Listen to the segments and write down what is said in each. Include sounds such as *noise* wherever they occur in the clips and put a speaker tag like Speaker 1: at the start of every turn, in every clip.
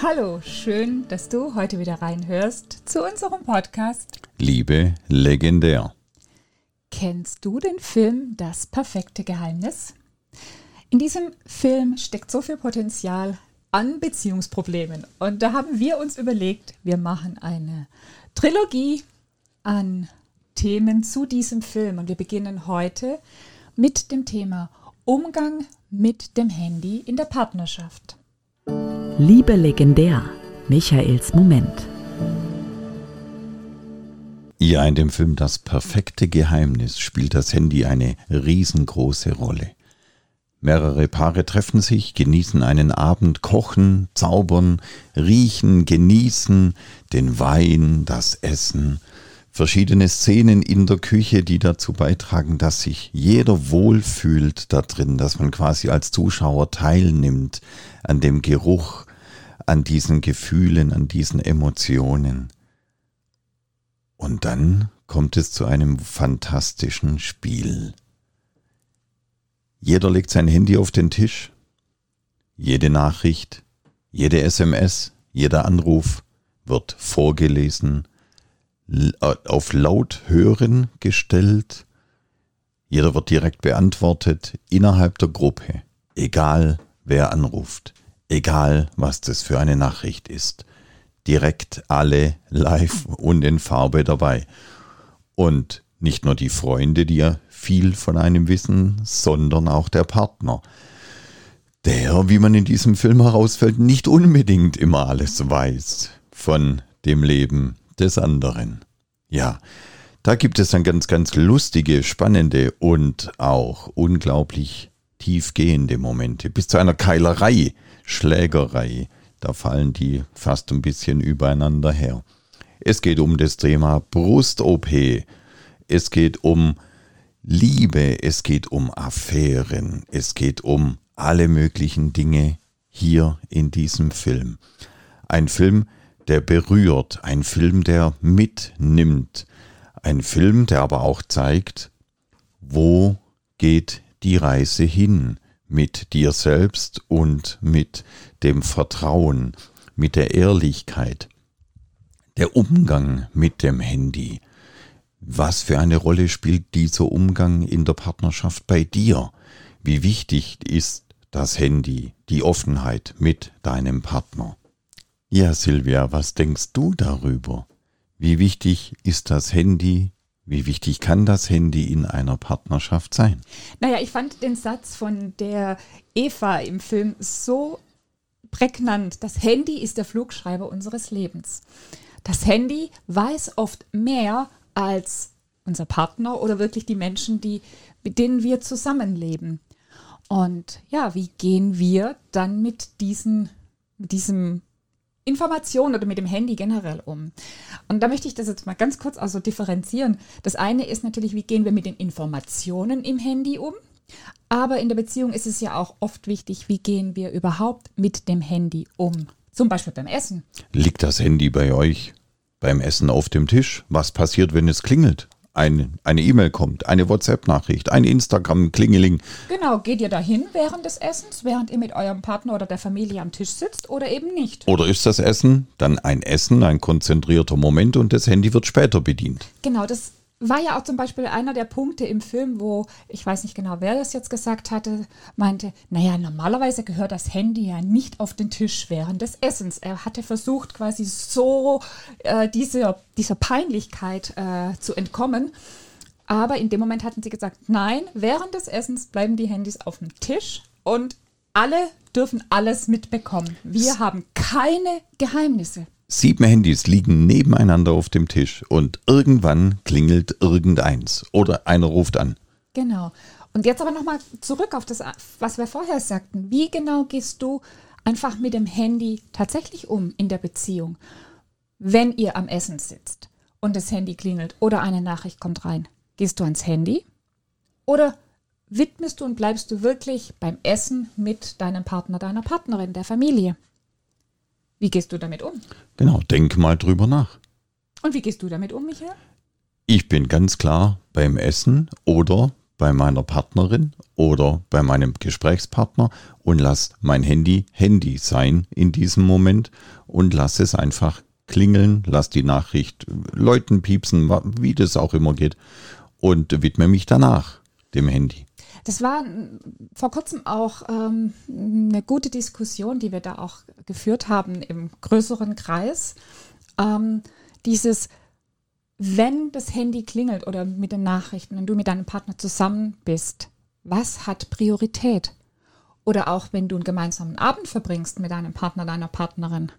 Speaker 1: Hallo, schön, dass du heute wieder reinhörst zu unserem Podcast.
Speaker 2: Liebe legendär.
Speaker 1: Kennst du den Film Das perfekte Geheimnis? In diesem Film steckt so viel Potenzial an Beziehungsproblemen. Und da haben wir uns überlegt, wir machen eine Trilogie an Themen zu diesem Film. Und wir beginnen heute mit dem Thema Umgang mit dem Handy in der Partnerschaft.
Speaker 3: Liebe legendär. Michaels Moment.
Speaker 2: Ja, in dem Film Das perfekte Geheimnis spielt das Handy eine riesengroße Rolle. Mehrere Paare treffen sich, genießen einen Abend, kochen, zaubern, riechen, genießen den Wein, das Essen, verschiedene Szenen in der Küche, die dazu beitragen, dass sich jeder wohlfühlt da drin, dass man quasi als Zuschauer teilnimmt an dem Geruch, an diesen Gefühlen, an diesen Emotionen. Und dann kommt es zu einem fantastischen Spiel. Jeder legt sein Handy auf den Tisch, jede Nachricht, jede SMS, jeder Anruf wird vorgelesen, auf laut hören gestellt. Jeder wird direkt beantwortet innerhalb der Gruppe, egal wer anruft, egal was das für eine Nachricht ist. Direkt alle live *laughs* und in Farbe dabei. Und nicht nur die Freunde, die ja viel von einem wissen, sondern auch der Partner. Der, wie man in diesem Film herausfällt, nicht unbedingt immer alles weiß von dem Leben des anderen. Ja, da gibt es dann ganz, ganz lustige, spannende und auch unglaublich tiefgehende Momente, bis zu einer Keilerei, Schlägerei. Da fallen die fast ein bisschen übereinander her. Es geht um das Thema Brust-OP. Es geht um Liebe. Es geht um Affären. Es geht um alle möglichen Dinge hier in diesem Film. Ein Film, der berührt, ein Film, der mitnimmt, ein Film, der aber auch zeigt, wo geht die Reise hin mit dir selbst und mit dem Vertrauen, mit der Ehrlichkeit, der Umgang mit dem Handy. Was für eine Rolle spielt dieser Umgang in der Partnerschaft bei dir? Wie wichtig ist das Handy, die Offenheit mit deinem Partner? Ja, Silvia, was denkst du darüber? Wie wichtig ist das Handy? Wie wichtig kann das Handy in einer Partnerschaft sein?
Speaker 1: Naja, ich fand den Satz von der Eva im Film so prägnant. Das Handy ist der Flugschreiber unseres Lebens. Das Handy weiß oft mehr als unser Partner oder wirklich die Menschen, die, mit denen wir zusammenleben. Und ja, wie gehen wir dann mit diesen, mit diesem Information oder mit dem Handy generell um? Und da möchte ich das jetzt mal ganz kurz also differenzieren. Das eine ist natürlich, wie gehen wir mit den Informationen im Handy um? Aber in der Beziehung ist es ja auch oft wichtig, wie gehen wir überhaupt mit dem Handy um? Zum Beispiel beim Essen.
Speaker 2: Liegt das Handy bei euch beim Essen auf dem Tisch? Was passiert, wenn es klingelt? Ein, eine E-Mail kommt, eine WhatsApp-Nachricht, ein Instagram-Klingeling.
Speaker 1: Genau, geht ihr dahin während des Essens, während ihr mit eurem Partner oder der Familie am Tisch sitzt oder eben nicht?
Speaker 2: Oder ist das Essen dann ein Essen, ein konzentrierter Moment und das Handy wird später bedient?
Speaker 1: Genau, das war ja auch zum Beispiel einer der Punkte im Film, wo, ich weiß nicht genau, wer das jetzt gesagt hatte, meinte, naja, normalerweise gehört das Handy ja nicht auf den Tisch während des Essens. Er hatte versucht, quasi so äh, diese, dieser Peinlichkeit äh, zu entkommen. Aber in dem Moment hatten sie gesagt, nein, während des Essens bleiben die Handys auf dem Tisch und alle dürfen alles mitbekommen. Wir haben keine Geheimnisse.
Speaker 2: Sieben Handys liegen nebeneinander auf dem Tisch und irgendwann klingelt irgendeins oder einer ruft an.
Speaker 1: Genau. Und jetzt aber nochmal zurück auf das, was wir vorher sagten. Wie genau gehst du einfach mit dem Handy tatsächlich um in der Beziehung, wenn ihr am Essen sitzt und das Handy klingelt oder eine Nachricht kommt rein? Gehst du ans Handy oder widmest du und bleibst du wirklich beim Essen mit deinem Partner, deiner Partnerin, der Familie? Wie gehst du damit um?
Speaker 2: Genau, denk mal drüber nach.
Speaker 1: Und wie gehst du damit um, Michael?
Speaker 2: Ich bin ganz klar beim Essen oder bei meiner Partnerin oder bei meinem Gesprächspartner und lass mein Handy Handy sein in diesem Moment und lass es einfach klingeln, lass die Nachricht läuten, piepsen, wie das auch immer geht und widme mich danach dem Handy.
Speaker 1: Das war vor kurzem auch ähm, eine gute Diskussion, die wir da auch geführt haben im größeren Kreis. Ähm, dieses, wenn das Handy klingelt oder mit den Nachrichten, wenn du mit deinem Partner zusammen bist, was hat Priorität? Oder auch wenn du einen gemeinsamen Abend verbringst mit deinem Partner, deiner Partnerin,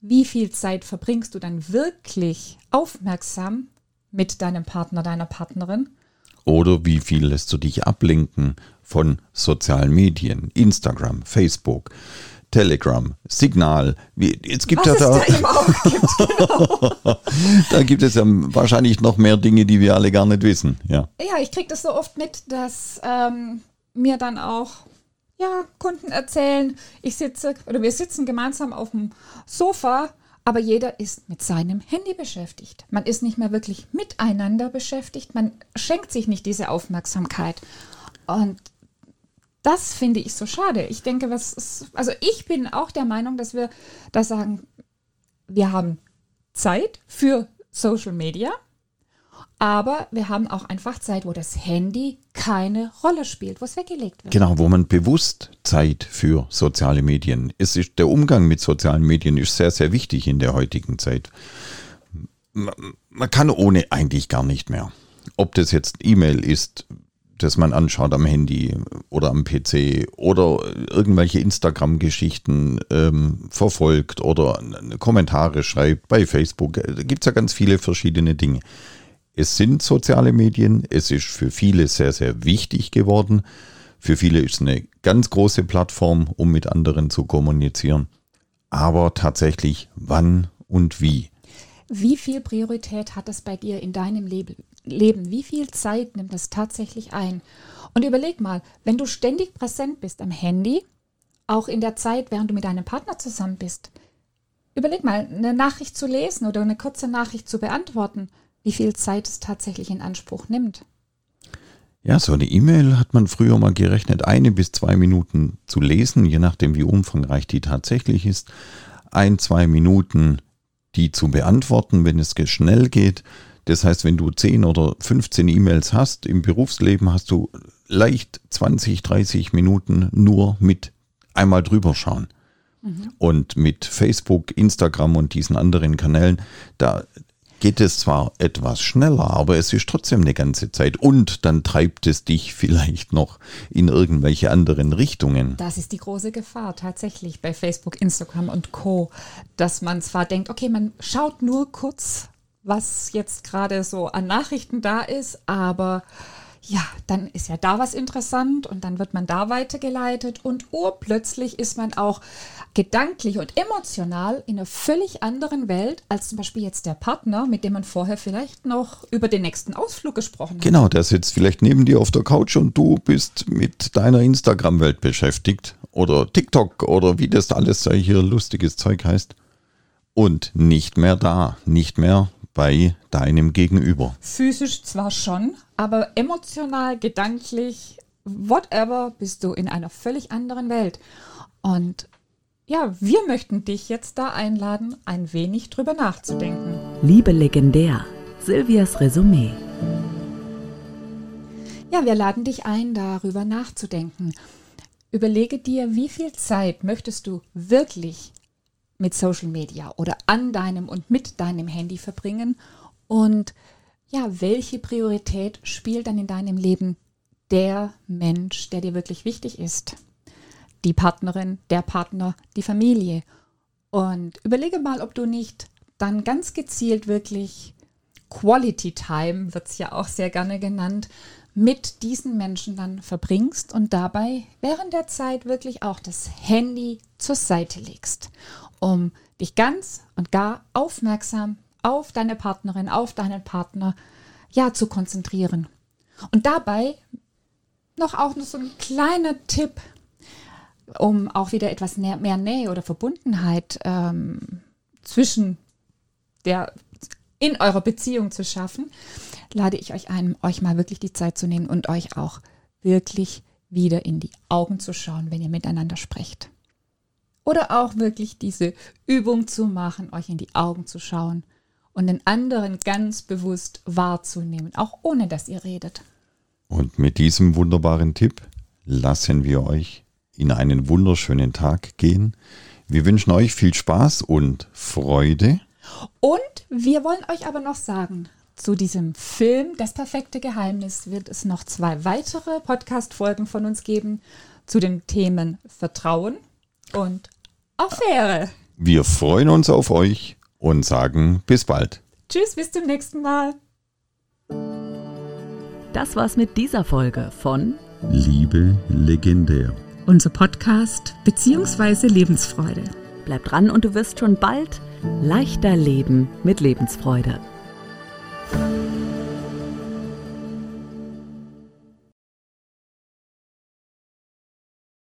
Speaker 1: wie viel Zeit verbringst du dann wirklich aufmerksam mit deinem Partner, deiner Partnerin?
Speaker 2: Oder wie viel lässt du dich ablenken von sozialen Medien, Instagram, Facebook, Telegram, Signal. Jetzt gibt
Speaker 1: Was
Speaker 2: ja da,
Speaker 1: da *laughs* gibt, genau.
Speaker 2: da gibt es ja wahrscheinlich noch mehr Dinge, die wir alle gar nicht wissen. Ja,
Speaker 1: ja ich kriege das so oft mit, dass ähm, mir dann auch ja, Kunden erzählen, ich sitze oder wir sitzen gemeinsam auf dem Sofa aber jeder ist mit seinem Handy beschäftigt. Man ist nicht mehr wirklich miteinander beschäftigt. Man schenkt sich nicht diese Aufmerksamkeit. Und das finde ich so schade. Ich denke, was ist, also ich bin auch der Meinung, dass wir da sagen, wir haben Zeit für Social Media. Aber wir haben auch einfach Zeit, wo das Handy keine Rolle spielt, wo es weggelegt wird.
Speaker 2: Genau, wo man bewusst Zeit für soziale Medien. Es ist, der Umgang mit sozialen Medien ist sehr, sehr wichtig in der heutigen Zeit. Man kann ohne eigentlich gar nicht mehr. Ob das jetzt E-Mail ist, das man anschaut am Handy oder am PC oder irgendwelche Instagram-Geschichten ähm, verfolgt oder Kommentare schreibt bei Facebook. Da gibt es ja ganz viele verschiedene Dinge. Es sind soziale Medien, es ist für viele sehr, sehr wichtig geworden. Für viele ist es eine ganz große Plattform, um mit anderen zu kommunizieren. Aber tatsächlich, wann und wie?
Speaker 1: Wie viel Priorität hat es bei dir in deinem Leben? Wie viel Zeit nimmt es tatsächlich ein? Und überleg mal, wenn du ständig präsent bist am Handy, auch in der Zeit, während du mit deinem Partner zusammen bist, überleg mal, eine Nachricht zu lesen oder eine kurze Nachricht zu beantworten wie viel Zeit es tatsächlich in Anspruch nimmt.
Speaker 2: Ja, so eine E-Mail hat man früher mal gerechnet, eine bis zwei Minuten zu lesen, je nachdem wie umfangreich die tatsächlich ist. Ein, zwei Minuten die zu beantworten, wenn es schnell geht. Das heißt, wenn du 10 oder 15 E-Mails hast im Berufsleben, hast du leicht 20, 30 Minuten nur mit einmal drüber schauen. Mhm. Und mit Facebook, Instagram und diesen anderen Kanälen, da geht es zwar etwas schneller, aber es ist trotzdem eine ganze Zeit. Und dann treibt es dich vielleicht noch in irgendwelche anderen Richtungen.
Speaker 1: Das ist die große Gefahr tatsächlich bei Facebook, Instagram und Co, dass man zwar denkt, okay, man schaut nur kurz, was jetzt gerade so an Nachrichten da ist, aber ja, dann ist ja da was interessant und dann wird man da weitergeleitet und urplötzlich ist man auch gedanklich und emotional in einer völlig anderen Welt als zum Beispiel jetzt der Partner, mit dem man vorher vielleicht noch über den nächsten Ausflug gesprochen hat.
Speaker 2: Genau, der sitzt vielleicht neben dir auf der Couch und du bist mit deiner Instagram-Welt beschäftigt oder TikTok oder wie das alles hier lustiges Zeug heißt und nicht mehr da, nicht mehr bei deinem Gegenüber.
Speaker 1: Physisch zwar schon, aber emotional, gedanklich, whatever, bist du in einer völlig anderen Welt. Und ja, wir möchten dich jetzt da einladen, ein wenig drüber nachzudenken.
Speaker 3: Liebe legendär, Silvias Resümee.
Speaker 1: Ja, wir laden dich ein, darüber nachzudenken. Überlege dir, wie viel Zeit möchtest du wirklich mit Social Media oder an deinem und mit deinem Handy verbringen und ja, welche Priorität spielt dann in deinem Leben der Mensch, der dir wirklich wichtig ist? Die Partnerin, der Partner, die Familie. Und überlege mal, ob du nicht dann ganz gezielt wirklich Quality Time, wird es ja auch sehr gerne genannt, mit diesen Menschen dann verbringst und dabei während der Zeit wirklich auch das Handy zur Seite legst, um dich ganz und gar aufmerksam auf deine Partnerin, auf deinen Partner ja zu konzentrieren. Und dabei noch auch noch so ein kleiner Tipp, um auch wieder etwas mehr, mehr Nähe oder Verbundenheit ähm, zwischen der in eurer Beziehung zu schaffen, lade ich euch ein, euch mal wirklich die Zeit zu nehmen und euch auch wirklich wieder in die Augen zu schauen, wenn ihr miteinander sprecht. Oder auch wirklich diese Übung zu machen, euch in die Augen zu schauen und den anderen ganz bewusst wahrzunehmen, auch ohne dass ihr redet.
Speaker 2: Und mit diesem wunderbaren Tipp lassen wir euch in einen wunderschönen Tag gehen. Wir wünschen euch viel Spaß und Freude.
Speaker 1: Und wir wollen euch aber noch sagen, zu diesem Film Das perfekte Geheimnis wird es noch zwei weitere Podcast-Folgen von uns geben zu den Themen Vertrauen und Affäre.
Speaker 2: Wir freuen uns auf euch und sagen bis bald.
Speaker 1: Tschüss, bis zum nächsten Mal.
Speaker 3: Das war's mit dieser Folge von
Speaker 2: Liebe legendär.
Speaker 1: Unser Podcast bzw. Lebensfreude.
Speaker 3: Bleib dran und du wirst schon bald leichter leben mit Lebensfreude.